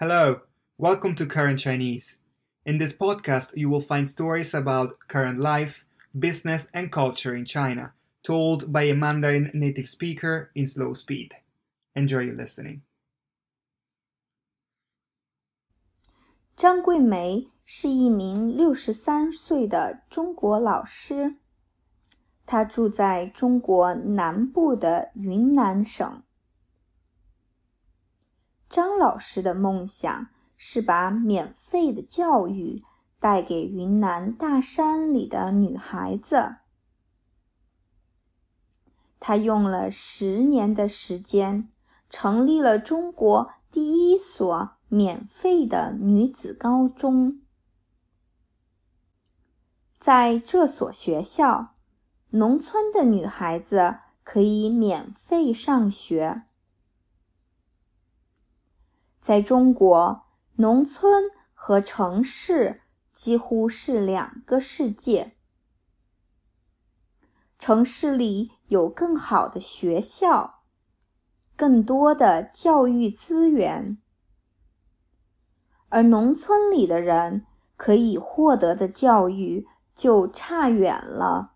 Hello, welcome to Current Chinese. In this podcast, you will find stories about current life, business, and culture in China, told by a Mandarin native speaker in slow speed. Enjoy your listening. 张桂梅是一名六十三岁的中国老师，她住在中国南部的云南省。 张老师的梦想是把免费的教育带给云南大山里的女孩子。他用了十年的时间，成立了中国第一所免费的女子高中。在这所学校，农村的女孩子可以免费上学。在中国，农村和城市几乎是两个世界。城市里有更好的学校，更多的教育资源，而农村里的人可以获得的教育就差远了。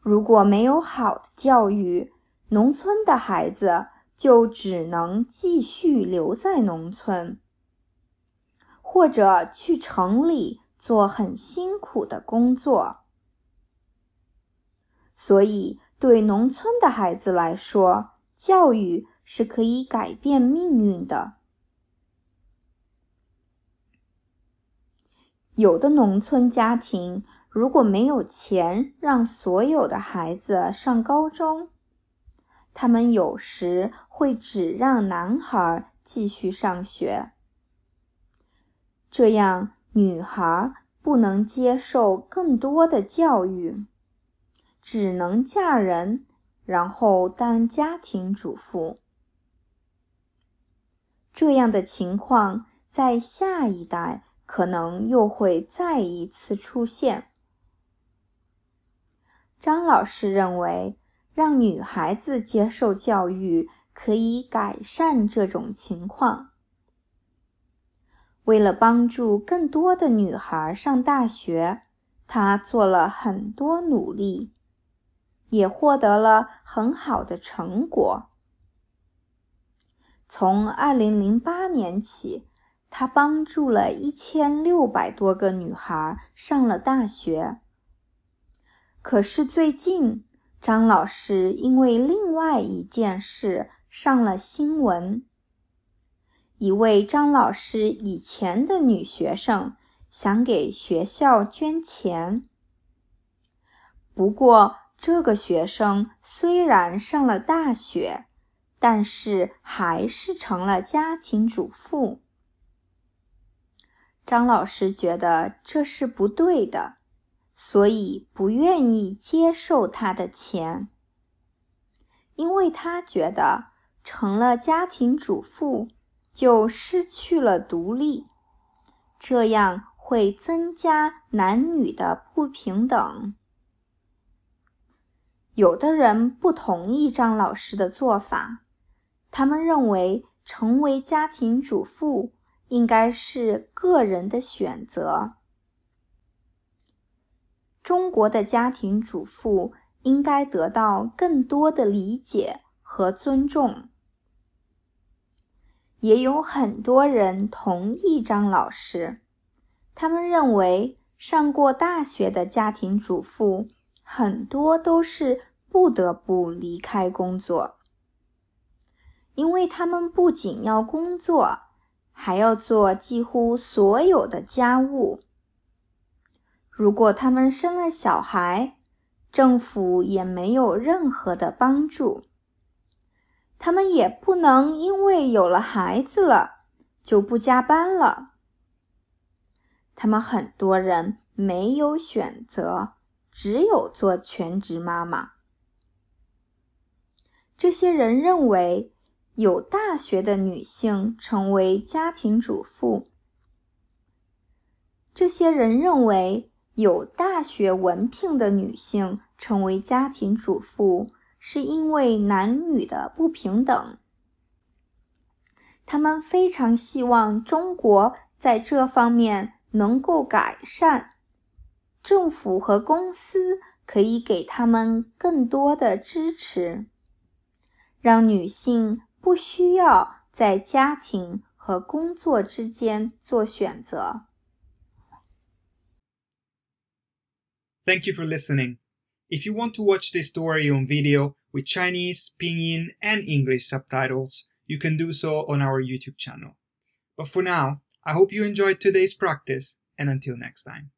如果没有好的教育，农村的孩子。就只能继续留在农村，或者去城里做很辛苦的工作。所以，对农村的孩子来说，教育是可以改变命运的。有的农村家庭如果没有钱让所有的孩子上高中，他们有时会只让男孩继续上学，这样女孩不能接受更多的教育，只能嫁人，然后当家庭主妇。这样的情况在下一代可能又会再一次出现。张老师认为。让女孩子接受教育可以改善这种情况。为了帮助更多的女孩上大学，他做了很多努力，也获得了很好的成果。从2008年起，他帮助了一千六百多个女孩上了大学。可是最近，张老师因为另外一件事上了新闻。一位张老师以前的女学生想给学校捐钱，不过这个学生虽然上了大学，但是还是成了家庭主妇。张老师觉得这是不对的。所以不愿意接受他的钱，因为他觉得成了家庭主妇就失去了独立，这样会增加男女的不平等。有的人不同意张老师的做法，他们认为成为家庭主妇应该是个人的选择。中国的家庭主妇应该得到更多的理解和尊重。也有很多人同意张老师，他们认为上过大学的家庭主妇很多都是不得不离开工作，因为他们不仅要工作，还要做几乎所有的家务。如果他们生了小孩，政府也没有任何的帮助。他们也不能因为有了孩子了就不加班了。他们很多人没有选择，只有做全职妈妈。这些人认为，有大学的女性成为家庭主妇。这些人认为。有大学文凭的女性成为家庭主妇，是因为男女的不平等。他们非常希望中国在这方面能够改善，政府和公司可以给他们更多的支持，让女性不需要在家庭和工作之间做选择。Thank you for listening. If you want to watch this story on video with Chinese, Pinyin, and English subtitles, you can do so on our YouTube channel. But for now, I hope you enjoyed today's practice, and until next time.